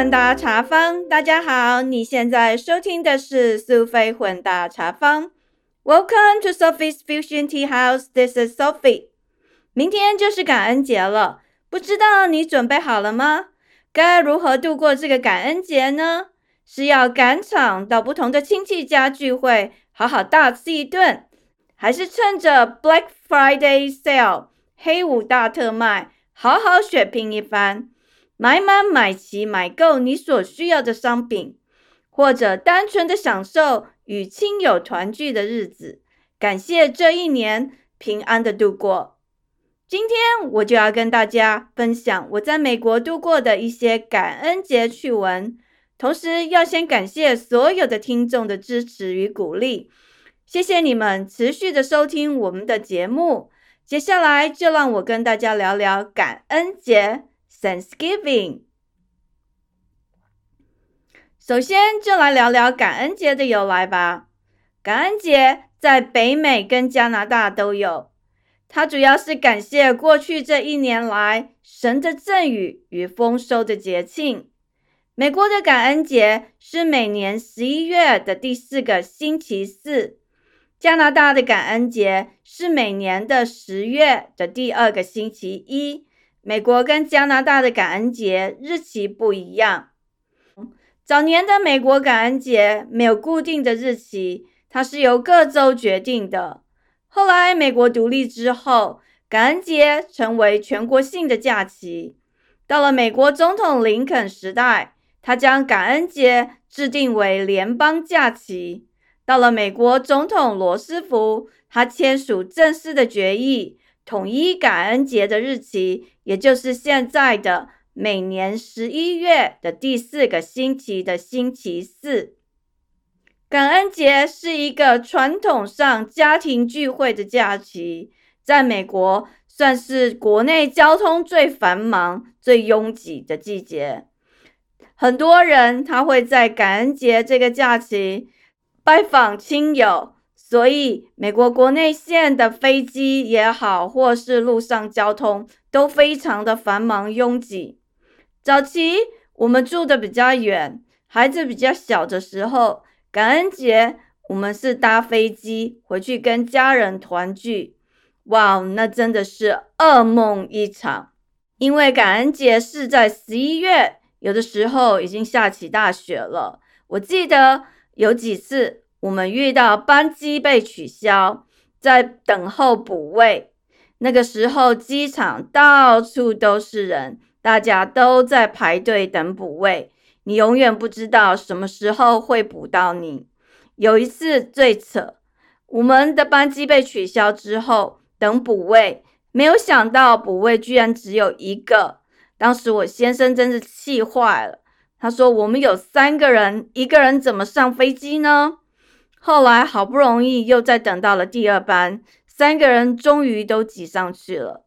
混搭茶坊，大家好，你现在收听的是苏菲混搭茶坊。Welcome to Sophie's Fusion Tea House. This is Sophie. 明天就是感恩节了，不知道你准备好了吗？该如何度过这个感恩节呢？是要赶场到不同的亲戚家聚会，好好大吃一顿，还是趁着 Black Friday Sale 黑五大特卖，好好血拼一番？买满买齐买够你所需要的商品，或者单纯的享受与亲友团聚的日子，感谢这一年平安的度过。今天我就要跟大家分享我在美国度过的一些感恩节趣闻，同时要先感谢所有的听众的支持与鼓励，谢谢你们持续的收听我们的节目。接下来就让我跟大家聊聊感恩节。Thanksgiving。首先，就来聊聊感恩节的由来吧。感恩节在北美跟加拿大都有，它主要是感谢过去这一年来神的赠予与丰收的节庆。美国的感恩节是每年十一月的第四个星期四，加拿大的感恩节是每年的十月的第二个星期一。美国跟加拿大的感恩节日期不一样。早年的美国感恩节没有固定的日期，它是由各州决定的。后来美国独立之后，感恩节成为全国性的假期。到了美国总统林肯时代，他将感恩节制定为联邦假期。到了美国总统罗斯福，他签署正式的决议。统一感恩节的日期，也就是现在的每年十一月的第四个星期的星期四。感恩节是一个传统上家庭聚会的假期，在美国算是国内交通最繁忙、最拥挤的季节。很多人他会在感恩节这个假期拜访亲友。所以，美国国内线的飞机也好，或是路上交通都非常的繁忙拥挤。早期我们住的比较远，孩子比较小的时候，感恩节我们是搭飞机回去跟家人团聚。哇，那真的是噩梦一场，因为感恩节是在十一月，有的时候已经下起大雪了。我记得有几次。我们遇到班机被取消，在等候补位。那个时候，机场到处都是人，大家都在排队等补位。你永远不知道什么时候会补到你。有一次最扯，我们的班机被取消之后，等补位，没有想到补位居然只有一个。当时我先生真是气坏了，他说：“我们有三个人，一个人怎么上飞机呢？”后来好不容易又再等到了第二班，三个人终于都挤上去了。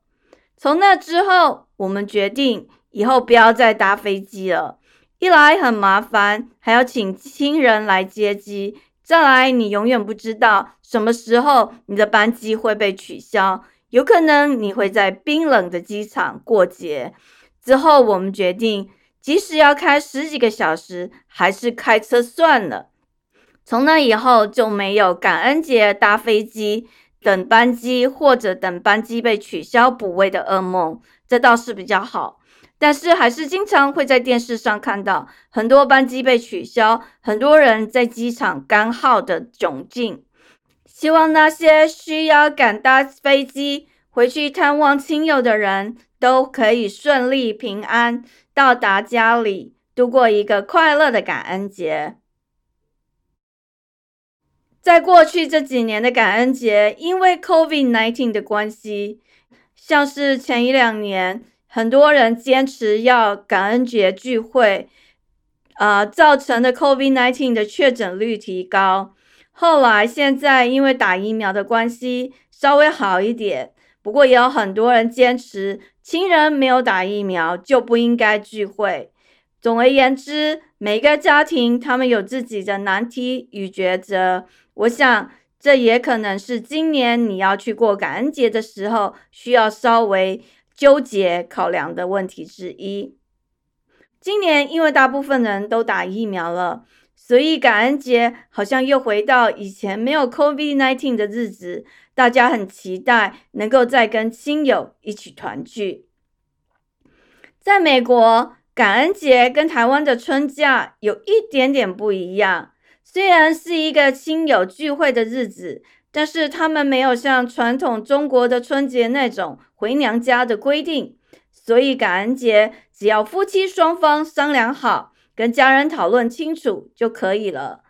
从那之后，我们决定以后不要再搭飞机了。一来很麻烦，还要请亲人来接机；再来，你永远不知道什么时候你的班机会被取消，有可能你会在冰冷的机场过节。之后，我们决定，即使要开十几个小时，还是开车算了。从那以后就没有感恩节搭飞机等班机或者等班机被取消补位的噩梦，这倒是比较好。但是还是经常会在电视上看到很多班机被取消，很多人在机场干耗的窘境。希望那些需要赶搭飞机回去探望亲友的人都可以顺利平安到达家里，度过一个快乐的感恩节。在过去这几年的感恩节，因为 COVID-19 的关系，像是前一两年，很多人坚持要感恩节聚会，啊，造成的 COVID-19 的确诊率提高。后来现在因为打疫苗的关系，稍微好一点，不过也有很多人坚持，亲人没有打疫苗就不应该聚会。总而言之，每个家庭他们有自己的难题与抉择。我想，这也可能是今年你要去过感恩节的时候需要稍微纠结考量的问题之一。今年因为大部分人都打疫苗了，所以感恩节好像又回到以前没有 COVID-19 的日子，大家很期待能够再跟亲友一起团聚。在美国，感恩节跟台湾的春假有一点点不一样。虽然是一个亲友聚会的日子，但是他们没有像传统中国的春节那种回娘家的规定，所以感恩节只要夫妻双方商量好，跟家人讨论清楚就可以了。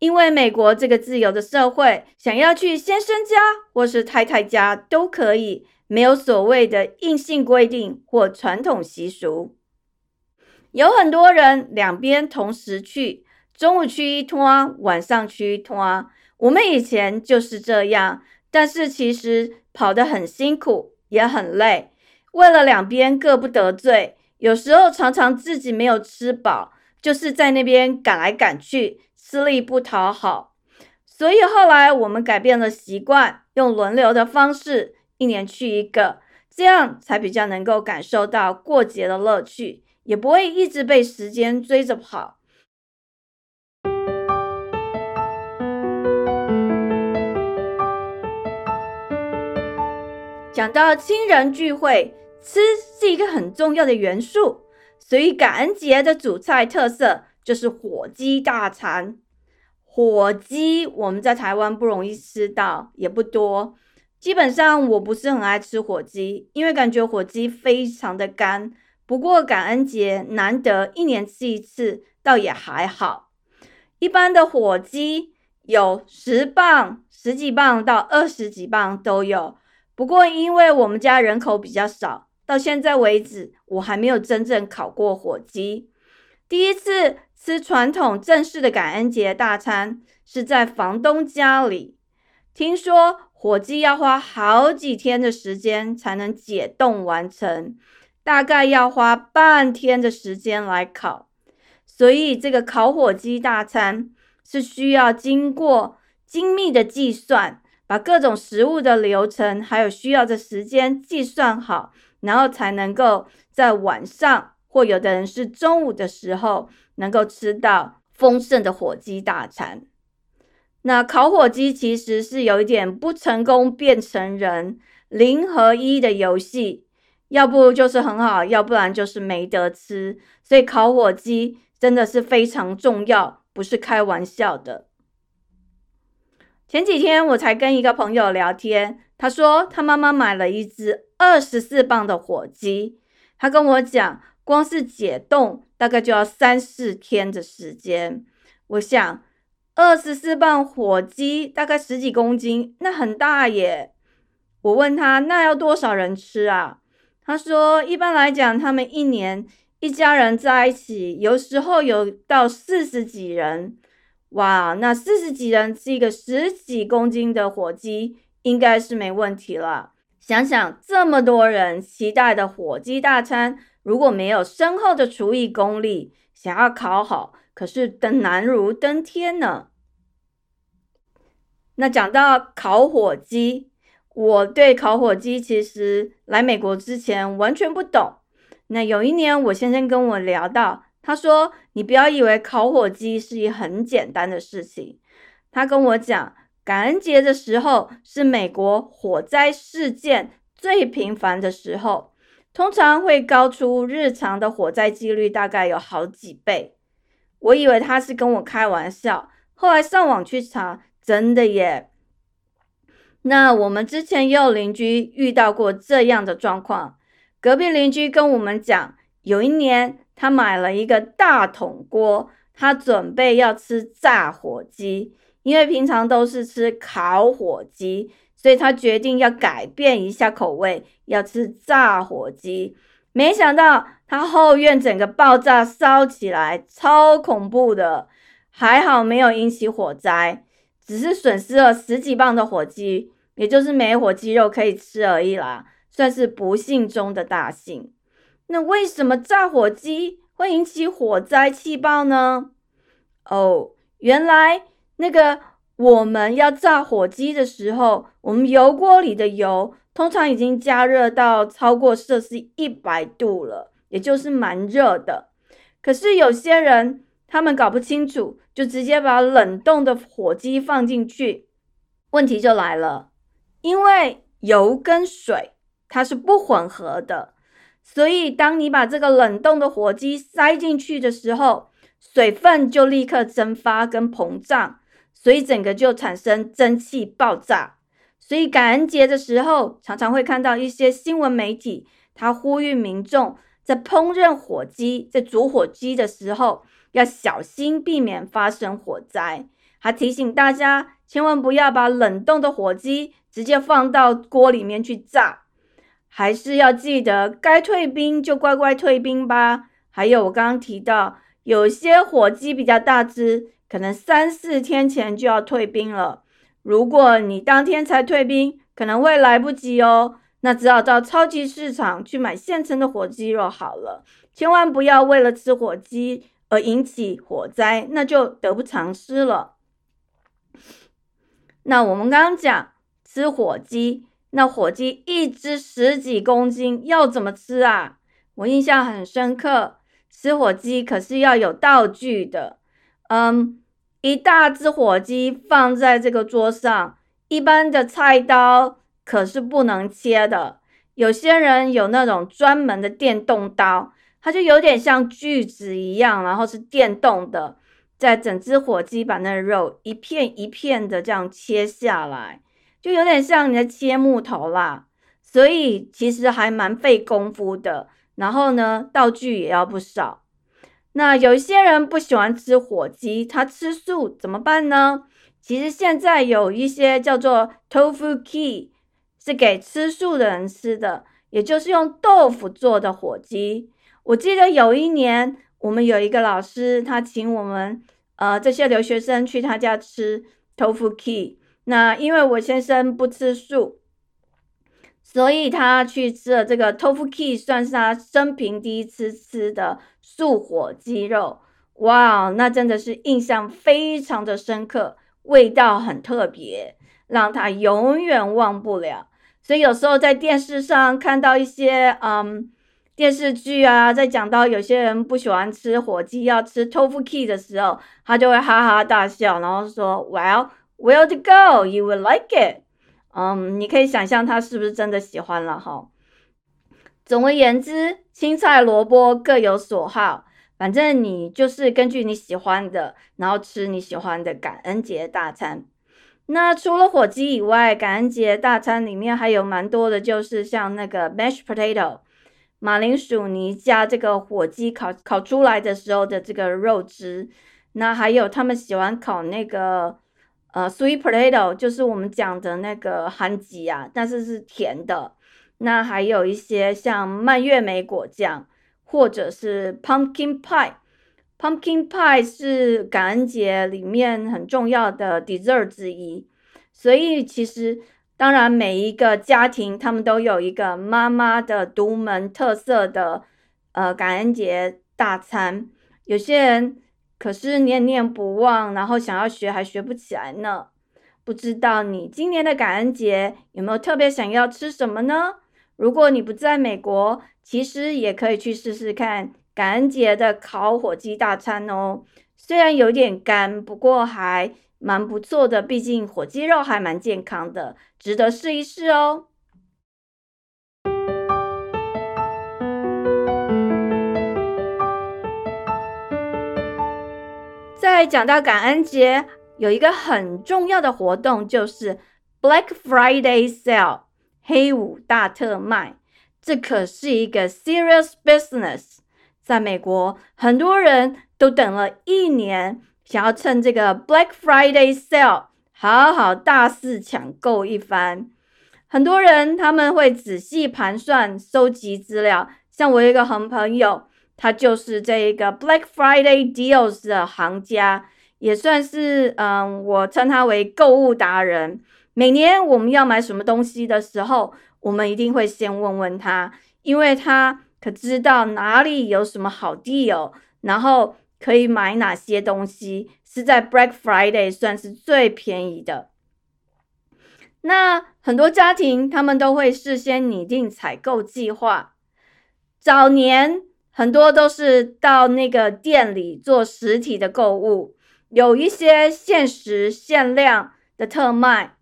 因为美国这个自由的社会，想要去先生家或是太太家都可以。没有所谓的硬性规定或传统习俗，有很多人两边同时去，中午去一趟，晚上去一趟。我们以前就是这样，但是其实跑得很辛苦，也很累。为了两边各不得罪，有时候常常自己没有吃饱，就是在那边赶来赶去，吃力不讨好。所以后来我们改变了习惯，用轮流的方式。一年去一个，这样才比较能够感受到过节的乐趣，也不会一直被时间追着跑。讲到亲人聚会，吃是一个很重要的元素，所以感恩节的主菜特色就是火鸡大餐。火鸡我们在台湾不容易吃到，也不多。基本上我不是很爱吃火鸡，因为感觉火鸡非常的干。不过感恩节难得一年吃一次，倒也还好。一般的火鸡有十磅、十几磅到二十几磅都有。不过因为我们家人口比较少，到现在为止我还没有真正烤过火鸡。第一次吃传统正式的感恩节大餐是在房东家里，听说。火鸡要花好几天的时间才能解冻完成，大概要花半天的时间来烤，所以这个烤火鸡大餐是需要经过精密的计算，把各种食物的流程还有需要的时间计算好，然后才能够在晚上或有的人是中午的时候能够吃到丰盛的火鸡大餐。那烤火鸡其实是有一点不成功变成人零和一的游戏，要不就是很好，要不然就是没得吃。所以烤火鸡真的是非常重要，不是开玩笑的。前几天我才跟一个朋友聊天，他说他妈妈买了一只二十四磅的火鸡，他跟我讲，光是解冻大概就要三四天的时间。我想。二十四磅火鸡大概十几公斤，那很大耶。我问他那要多少人吃啊？他说一般来讲，他们一年一家人在一起，有时候有到四十几人。哇，那四十几人吃一个十几公斤的火鸡，应该是没问题了。想想这么多人期待的火鸡大餐，如果没有深厚的厨艺功力，想要烤好。可是登难如登天呢。那讲到烤火鸡，我对烤火鸡其实来美国之前完全不懂。那有一年我先生跟我聊到，他说：“你不要以为烤火鸡是一很简单的事情。”他跟我讲，感恩节的时候是美国火灾事件最频繁的时候，通常会高出日常的火灾几率大概有好几倍。我以为他是跟我开玩笑，后来上网去查，真的耶。那我们之前也有邻居遇到过这样的状况，隔壁邻居跟我们讲，有一年他买了一个大桶锅，他准备要吃炸火鸡，因为平常都是吃烤火鸡，所以他决定要改变一下口味，要吃炸火鸡。没想到他后院整个爆炸烧起来，超恐怖的。还好没有引起火灾，只是损失了十几磅的火鸡，也就是没火鸡肉可以吃而已啦，算是不幸中的大幸。那为什么炸火机会引起火灾气爆呢？哦，原来那个我们要炸火机的时候，我们油锅里的油。通常已经加热到超过摄氏一百度了，也就是蛮热的。可是有些人他们搞不清楚，就直接把冷冻的火鸡放进去，问题就来了，因为油跟水它是不混合的，所以当你把这个冷冻的火鸡塞进去的时候，水分就立刻蒸发跟膨胀，所以整个就产生蒸汽爆炸。所以感恩节的时候，常常会看到一些新闻媒体，他呼吁民众在烹饪火鸡、在煮火鸡的时候，要小心避免发生火灾。还提醒大家，千万不要把冷冻的火鸡直接放到锅里面去炸，还是要记得该退兵就乖乖退兵吧。还有我刚刚提到，有些火鸡比较大只，可能三四天前就要退兵了。如果你当天才退兵，可能会来不及哦。那只好到超级市场去买现成的火鸡肉好了。千万不要为了吃火鸡而引起火灾，那就得不偿失了。那我们刚刚讲吃火鸡，那火鸡一只十几公斤，要怎么吃啊？我印象很深刻，吃火鸡可是要有道具的。嗯。一大只火鸡放在这个桌上，一般的菜刀可是不能切的。有些人有那种专门的电动刀，它就有点像锯子一样，然后是电动的，在整只火鸡把那肉一片一片的这样切下来，就有点像你在切木头啦。所以其实还蛮费功夫的，然后呢，道具也要不少。那有一些人不喜欢吃火鸡，他吃素怎么办呢？其实现在有一些叫做 tofu key，是给吃素的人吃的，也就是用豆腐做的火鸡。我记得有一年，我们有一个老师，他请我们呃这些留学生去他家吃 tofu key。那因为我先生不吃素。所以他去吃了这个 tofu key，算是他生平第一次吃的素火鸡肉。哇，那真的是印象非常的深刻，味道很特别，让他永远忘不了。所以有时候在电视上看到一些嗯电视剧啊，在讲到有些人不喜欢吃火鸡，要吃 tofu key 的时候，他就会哈哈大笑，然后说：“Well, where to go? You will like it.” 嗯，你可以想象他是不是真的喜欢了哈。总而言之，青菜萝卜各有所好，反正你就是根据你喜欢的，然后吃你喜欢的感恩节大餐。那除了火鸡以外，感恩节大餐里面还有蛮多的，就是像那个 mashed potato 马铃薯泥加这个火鸡烤烤出来的时候的这个肉汁。那还有他们喜欢烤那个。呃，sweet potato 就是我们讲的那个韩吉啊，但是是甜的。那还有一些像蔓越莓果酱，或者是 pumpkin pie。pumpkin pie 是感恩节里面很重要的 dessert 之一。所以其实，当然每一个家庭他们都有一个妈妈的独门特色的呃感恩节大餐。有些人。可是念念不忘，然后想要学还学不起来呢。不知道你今年的感恩节有没有特别想要吃什么呢？如果你不在美国，其实也可以去试试看感恩节的烤火鸡大餐哦。虽然有点干，不过还蛮不错的，毕竟火鸡肉还蛮健康的，值得试一试哦。在讲到感恩节，有一个很重要的活动，就是 Black Friday Sale 黑五大特卖。这可是一个 serious business。在美国，很多人都等了一年，想要趁这个 Black Friday Sale 好好大肆抢购一番。很多人他们会仔细盘算、收集资料。像我一个好朋友。他就是这一个 Black Friday Deals 的行家，也算是嗯，我称他为购物达人。每年我们要买什么东西的时候，我们一定会先问问他，因为他可知道哪里有什么好 deal，然后可以买哪些东西是在 Black Friday 算是最便宜的。那很多家庭他们都会事先拟定采购计划，早年。很多都是到那个店里做实体的购物，有一些限时限量的特卖。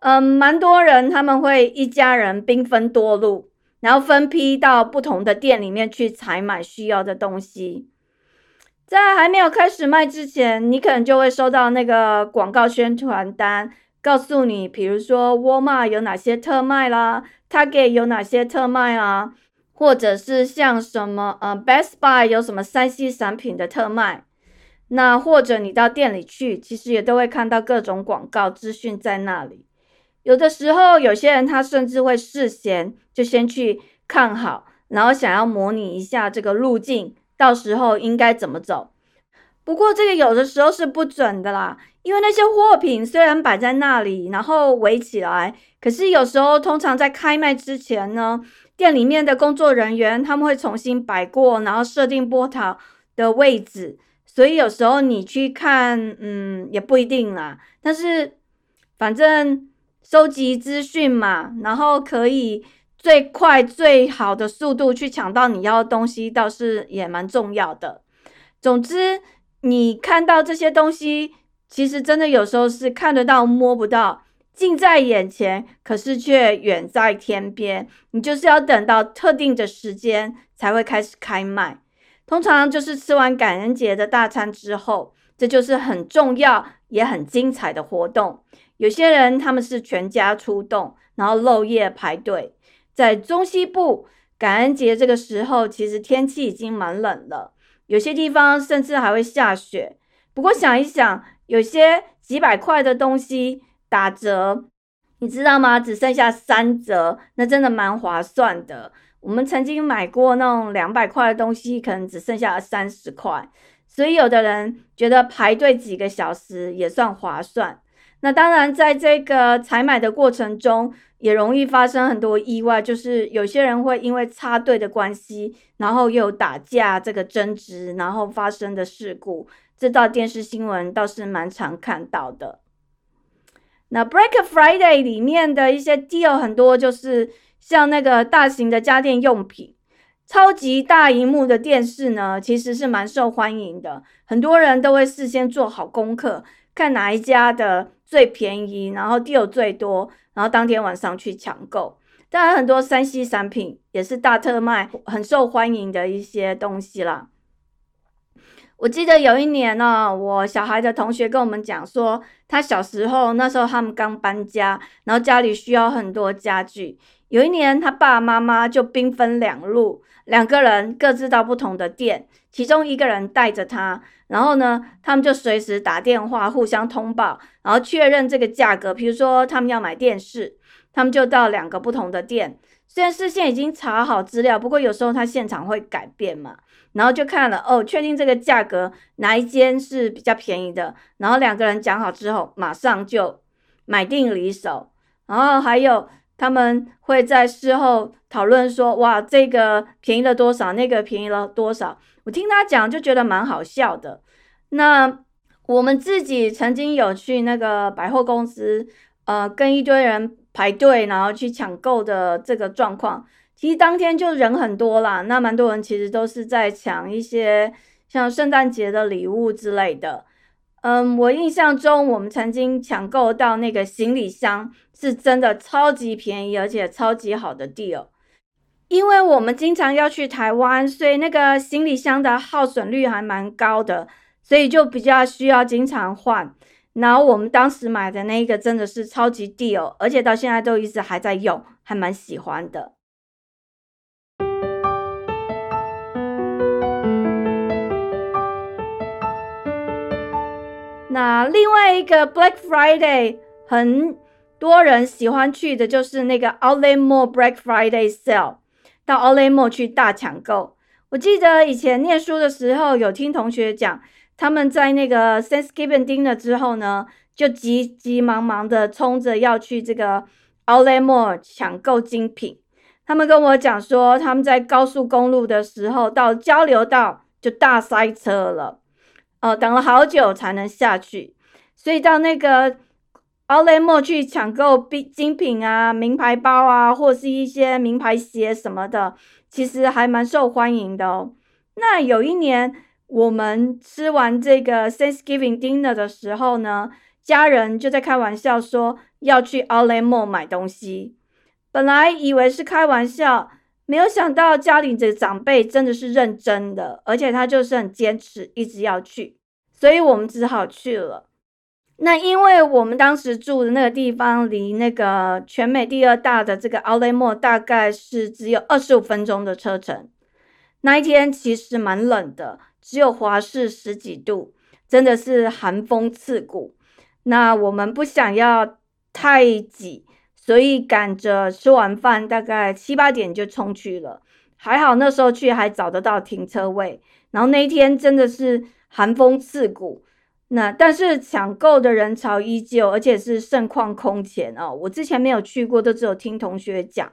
嗯，蛮多人他们会一家人兵分多路，然后分批到不同的店里面去采买需要的东西。在还没有开始卖之前，你可能就会收到那个广告宣传单，告诉你，比如说沃尔玛有哪些特卖啦，Target 有哪些特卖啊，或者是像什么呃 Best Buy 有什么三 C 产品的特卖。那或者你到店里去，其实也都会看到各种广告资讯在那里。有的时候，有些人他甚至会事先就先去看好，然后想要模拟一下这个路径。到时候应该怎么走？不过这个有的时候是不准的啦，因为那些货品虽然摆在那里，然后围起来，可是有时候通常在开卖之前呢，店里面的工作人员他们会重新摆过，然后设定波涛的位置，所以有时候你去看，嗯，也不一定啦。但是反正收集资讯嘛，然后可以。最快最好的速度去抢到你要的东西，倒是也蛮重要的。总之，你看到这些东西，其实真的有时候是看得到摸不到，近在眼前，可是却远在天边。你就是要等到特定的时间才会开始开卖，通常就是吃完感恩节的大餐之后，这就是很重要也很精彩的活动。有些人他们是全家出动，然后漏夜排队。在中西部，感恩节这个时候，其实天气已经蛮冷了，有些地方甚至还会下雪。不过想一想，有些几百块的东西打折，你知道吗？只剩下三折，那真的蛮划算的。我们曾经买过那种两百块的东西，可能只剩下三十块，所以有的人觉得排队几个小时也算划算。那当然，在这个采买的过程中，也容易发生很多意外，就是有些人会因为插队的关系，然后又打架，这个争执，然后发生的事故，这道电视新闻倒是蛮常看到的。那 Break Friday 里面的一些 deal 很多，就是像那个大型的家电用品，超级大荧幕的电视呢，其实是蛮受欢迎的，很多人都会事先做好功课，看哪一家的最便宜，然后 deal 最多。然后当天晚上去抢购，当然很多三 C 产品也是大特卖，很受欢迎的一些东西啦。我记得有一年呢，我小孩的同学跟我们讲说，他小时候那时候他们刚搬家，然后家里需要很多家具。有一年他爸爸妈妈就兵分两路，两个人各自到不同的店，其中一个人带着他，然后呢，他们就随时打电话互相通报，然后确认这个价格。比如说他们要买电视，他们就到两个不同的店，虽然事先已经查好资料，不过有时候他现场会改变嘛。然后就看了哦，确定这个价格哪一间是比较便宜的，然后两个人讲好之后，马上就买定离手。然后还有他们会在事后讨论说，哇，这个便宜了多少，那个便宜了多少。我听他讲就觉得蛮好笑的。那我们自己曾经有去那个百货公司，呃，跟一堆人排队，然后去抢购的这个状况。其实当天就人很多啦，那蛮多人其实都是在抢一些像圣诞节的礼物之类的。嗯，我印象中我们曾经抢购到那个行李箱，是真的超级便宜，而且超级好的 deal。因为我们经常要去台湾，所以那个行李箱的耗损率还蛮高的，所以就比较需要经常换。然后我们当时买的那个真的是超级 deal，而且到现在都一直还在用，还蛮喜欢的。那另外一个 Black Friday 很多人喜欢去的就是那个 Outlet Mall Black Friday Sale，到 Outlet Mall 去大抢购。我记得以前念书的时候，有听同学讲，他们在那个 Thanksgiving dinner 之后呢，就急急忙忙的冲着要去这个 Outlet Mall 抢购精品。他们跟我讲说，他们在高速公路的时候，到交流道就大塞车了。哦，等了好久才能下去，所以到那个 Outlet Mall 去抢购精品啊、名牌包啊，或是一些名牌鞋什么的，其实还蛮受欢迎的哦。那有一年，我们吃完这个 Thanksgiving dinner 的时候呢，家人就在开玩笑说要去 Outlet Mall 买东西。本来以为是开玩笑，没有想到家里的长辈真的是认真的，而且他就是很坚持，一直要去，所以我们只好去了。那因为我们当时住的那个地方离那个全美第二大的这个奥雷莫大概是只有二十五分钟的车程。那一天其实蛮冷的，只有华氏十几度，真的是寒风刺骨。那我们不想要太挤，所以赶着吃完饭大概七八点就冲去了。还好那时候去还找得到停车位。然后那一天真的是寒风刺骨。那但是抢购的人潮依旧，而且是盛况空前哦。我之前没有去过，都只有听同学讲。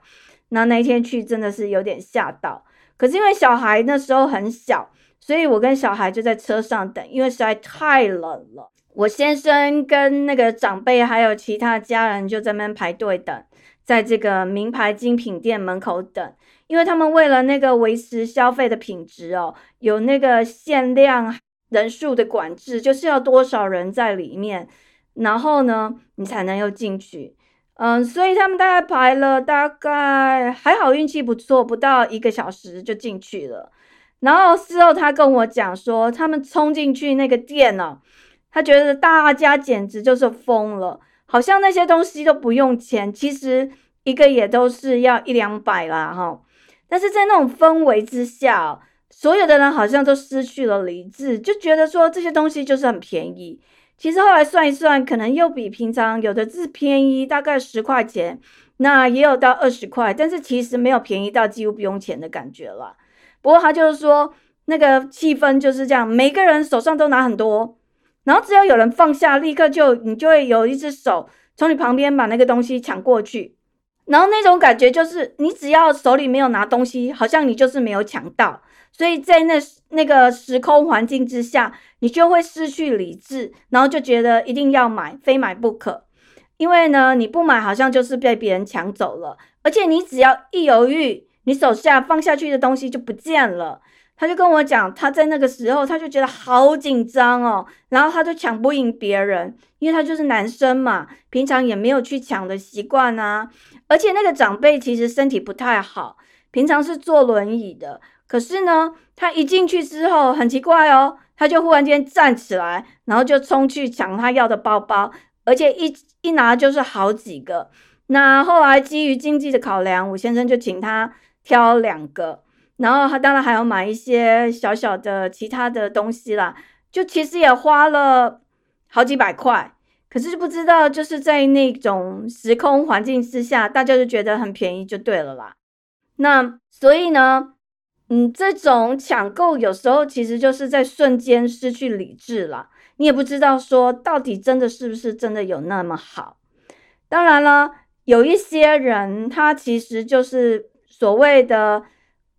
那那一天去真的是有点吓到。可是因为小孩那时候很小，所以我跟小孩就在车上等，因为实在太冷了。我先生跟那个长辈还有其他家人就在那边排队等，在这个名牌精品店门口等，因为他们为了那个维持消费的品质哦，有那个限量。人数的管制就是要多少人在里面，然后呢，你才能又进去。嗯，所以他们大概排了大概还好，运气不错，不到一个小时就进去了。然后事后他跟我讲说，他们冲进去那个店呢，他觉得大家简直就是疯了，好像那些东西都不用钱，其实一个也都是要一两百啦哈。但是在那种氛围之下。所有的人好像都失去了理智，就觉得说这些东西就是很便宜。其实后来算一算，可能又比平常有的是便宜大概十块钱，那也有到二十块，但是其实没有便宜到几乎不用钱的感觉了。不过他就是说那个气氛就是这样，每个人手上都拿很多，然后只要有人放下，立刻就你就会有一只手从你旁边把那个东西抢过去，然后那种感觉就是你只要手里没有拿东西，好像你就是没有抢到。所以在那那个时空环境之下，你就会失去理智，然后就觉得一定要买，非买不可。因为呢，你不买好像就是被别人抢走了，而且你只要一犹豫，你手下放下去的东西就不见了。他就跟我讲，他在那个时候他就觉得好紧张哦，然后他就抢不赢别人，因为他就是男生嘛，平常也没有去抢的习惯啊。而且那个长辈其实身体不太好，平常是坐轮椅的。可是呢，他一进去之后很奇怪哦，他就忽然间站起来，然后就冲去抢他要的包包，而且一一拿就是好几个。那后来基于经济的考量，我先生就请他挑两个，然后他当然还要买一些小小的其他的东西啦，就其实也花了好几百块。可是就不知道就是在那种时空环境之下，大家就觉得很便宜就对了啦。那所以呢？嗯，这种抢购有时候其实就是在瞬间失去理智了，你也不知道说到底真的是不是真的有那么好。当然了，有一些人他其实就是所谓的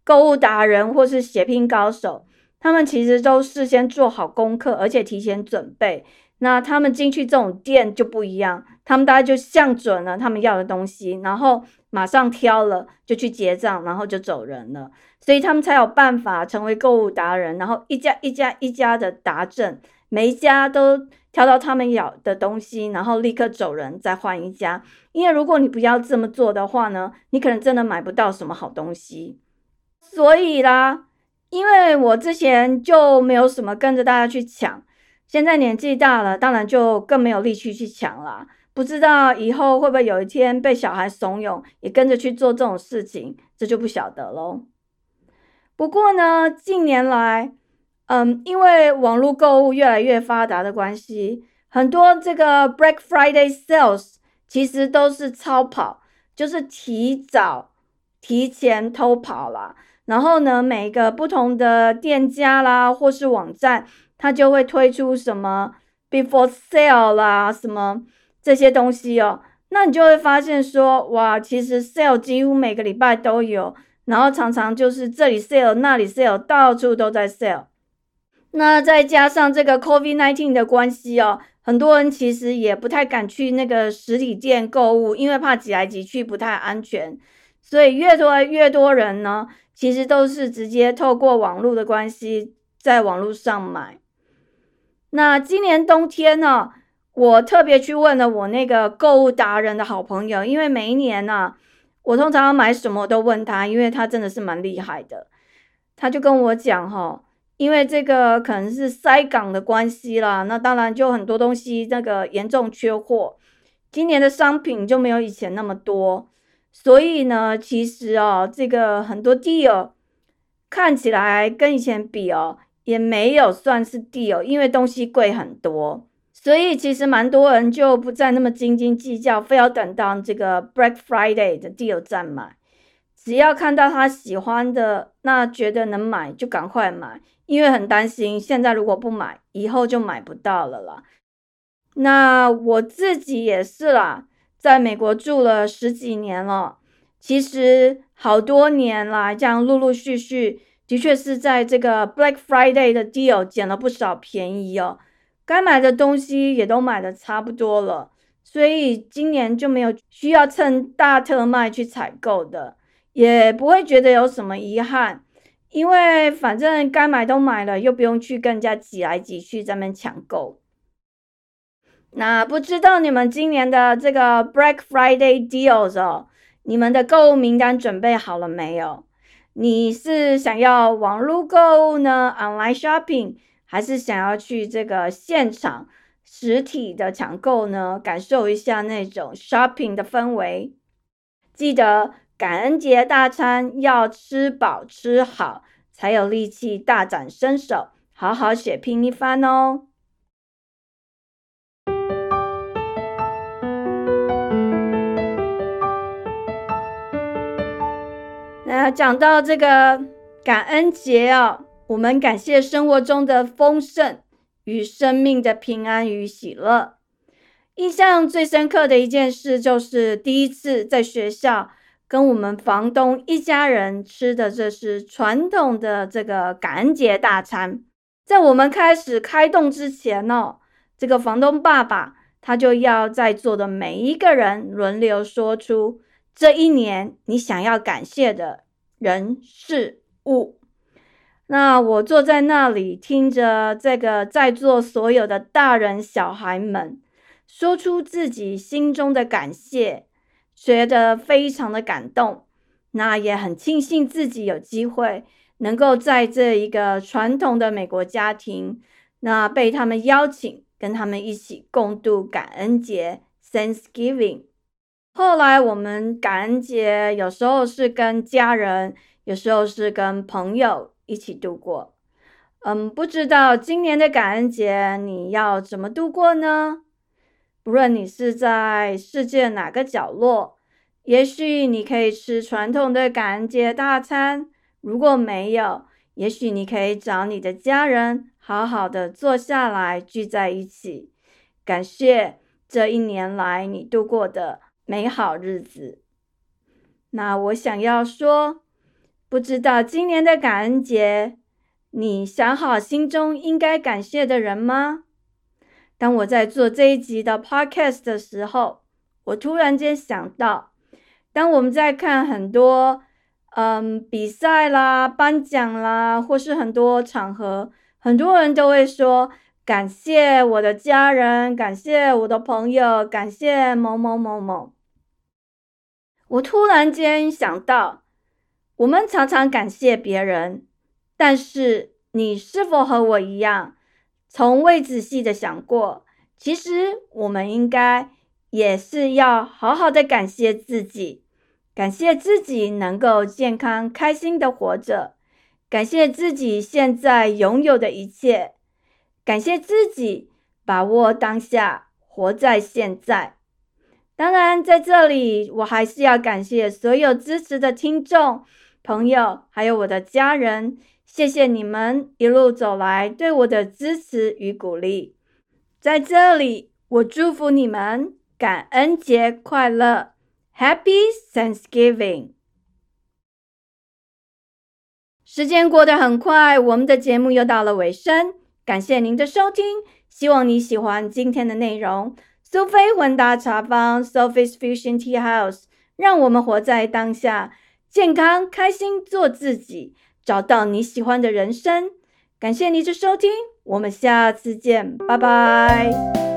购物达人或是血拼高手，他们其实都事先做好功课，而且提前准备。那他们进去这种店就不一样，他们大概就向准了他们要的东西，然后马上挑了就去结账，然后就走人了。所以他们才有办法成为购物达人，然后一家一家一家的达阵，每一家都挑到他们要的东西，然后立刻走人，再换一家。因为如果你不要这么做的话呢，你可能真的买不到什么好东西。所以啦，因为我之前就没有什么跟着大家去抢，现在年纪大了，当然就更没有力气去抢了。不知道以后会不会有一天被小孩怂恿，也跟着去做这种事情，这就不晓得喽。不过呢，近年来，嗯，因为网络购物越来越发达的关系，很多这个 Black Friday sales 其实都是超跑，就是提早、提前偷跑了。然后呢，每一个不同的店家啦，或是网站，它就会推出什么 Before Sale 啦，什么这些东西哦。那你就会发现说，哇，其实 sale 几乎每个礼拜都有。然后常常就是这里 sale 那里 sale，到处都在 sale。那再加上这个 COVID nineteen 的关系哦，很多人其实也不太敢去那个实体店购物，因为怕挤来挤去不太安全。所以越多越多人呢，其实都是直接透过网络的关系，在网络上买。那今年冬天呢，我特别去问了我那个购物达人的好朋友，因为每一年呢，我通常要买什么都问他，因为他真的是蛮厉害的。他就跟我讲哈。因为这个可能是塞港的关系啦，那当然就很多东西那个严重缺货，今年的商品就没有以前那么多，所以呢，其实哦，这个很多 deal 看起来跟以前比哦，也没有算是 deal，因为东西贵很多，所以其实蛮多人就不再那么斤斤计较，非要等到这个 Black Friday 的 deal 再买，只要看到他喜欢的，那觉得能买就赶快买。因为很担心，现在如果不买，以后就买不到了啦。那我自己也是啦，在美国住了十几年了，其实好多年来这样陆陆续续，的确是在这个 Black Friday 的 deal 捡了不少便宜哦。该买的东西也都买的差不多了，所以今年就没有需要趁大特卖去采购的，也不会觉得有什么遗憾。因为反正该买都买了，又不用去跟人家挤来挤去，在那抢购。那不知道你们今年的这个 Black Friday deals 哦，你们的购物名单准备好了没有？你是想要网络购物呢，online shopping，还是想要去这个现场实体的抢购呢？感受一下那种 shopping 的氛围。记得。感恩节大餐要吃饱吃好，才有力气大展身手，好好血拼一番哦。那讲到这个感恩节哦，我们感谢生活中的丰盛与生命的平安与喜乐。印象最深刻的一件事，就是第一次在学校。跟我们房东一家人吃的，这是传统的这个感恩节大餐。在我们开始开动之前呢，这个房东爸爸他就要在座的每一个人轮流说出这一年你想要感谢的人事物。那我坐在那里听着这个在座所有的大人小孩们说出自己心中的感谢。觉得非常的感动，那也很庆幸自己有机会能够在这一个传统的美国家庭，那被他们邀请跟他们一起共度感恩节 （Thanksgiving）。后来我们感恩节有时候是跟家人，有时候是跟朋友一起度过。嗯，不知道今年的感恩节你要怎么度过呢？不论你是在世界哪个角落，也许你可以吃传统的感恩节大餐；如果没有，也许你可以找你的家人好好的坐下来聚在一起，感谢这一年来你度过的美好日子。那我想要说，不知道今年的感恩节，你想好心中应该感谢的人吗？当我在做这一集的 podcast 的时候，我突然间想到，当我们在看很多嗯比赛啦、颁奖啦，或是很多场合，很多人都会说感谢我的家人，感谢我的朋友，感谢某某某某。我突然间想到，我们常常感谢别人，但是你是否和我一样？从未仔细的想过，其实我们应该也是要好好的感谢自己，感谢自己能够健康开心的活着，感谢自己现在拥有的一切，感谢自己把握当下，活在现在。当然，在这里我还是要感谢所有支持的听众朋友，还有我的家人。谢谢你们一路走来对我的支持与鼓励，在这里我祝福你们感恩节快乐，Happy Thanksgiving！时间过得很快，我们的节目又到了尾声，感谢您的收听，希望你喜欢今天的内容。苏菲混搭茶坊 （Sophie's Fusion Tea House），让我们活在当下，健康开心做自己，找到你喜欢的人生。感谢您的收听，我们下次见，拜拜。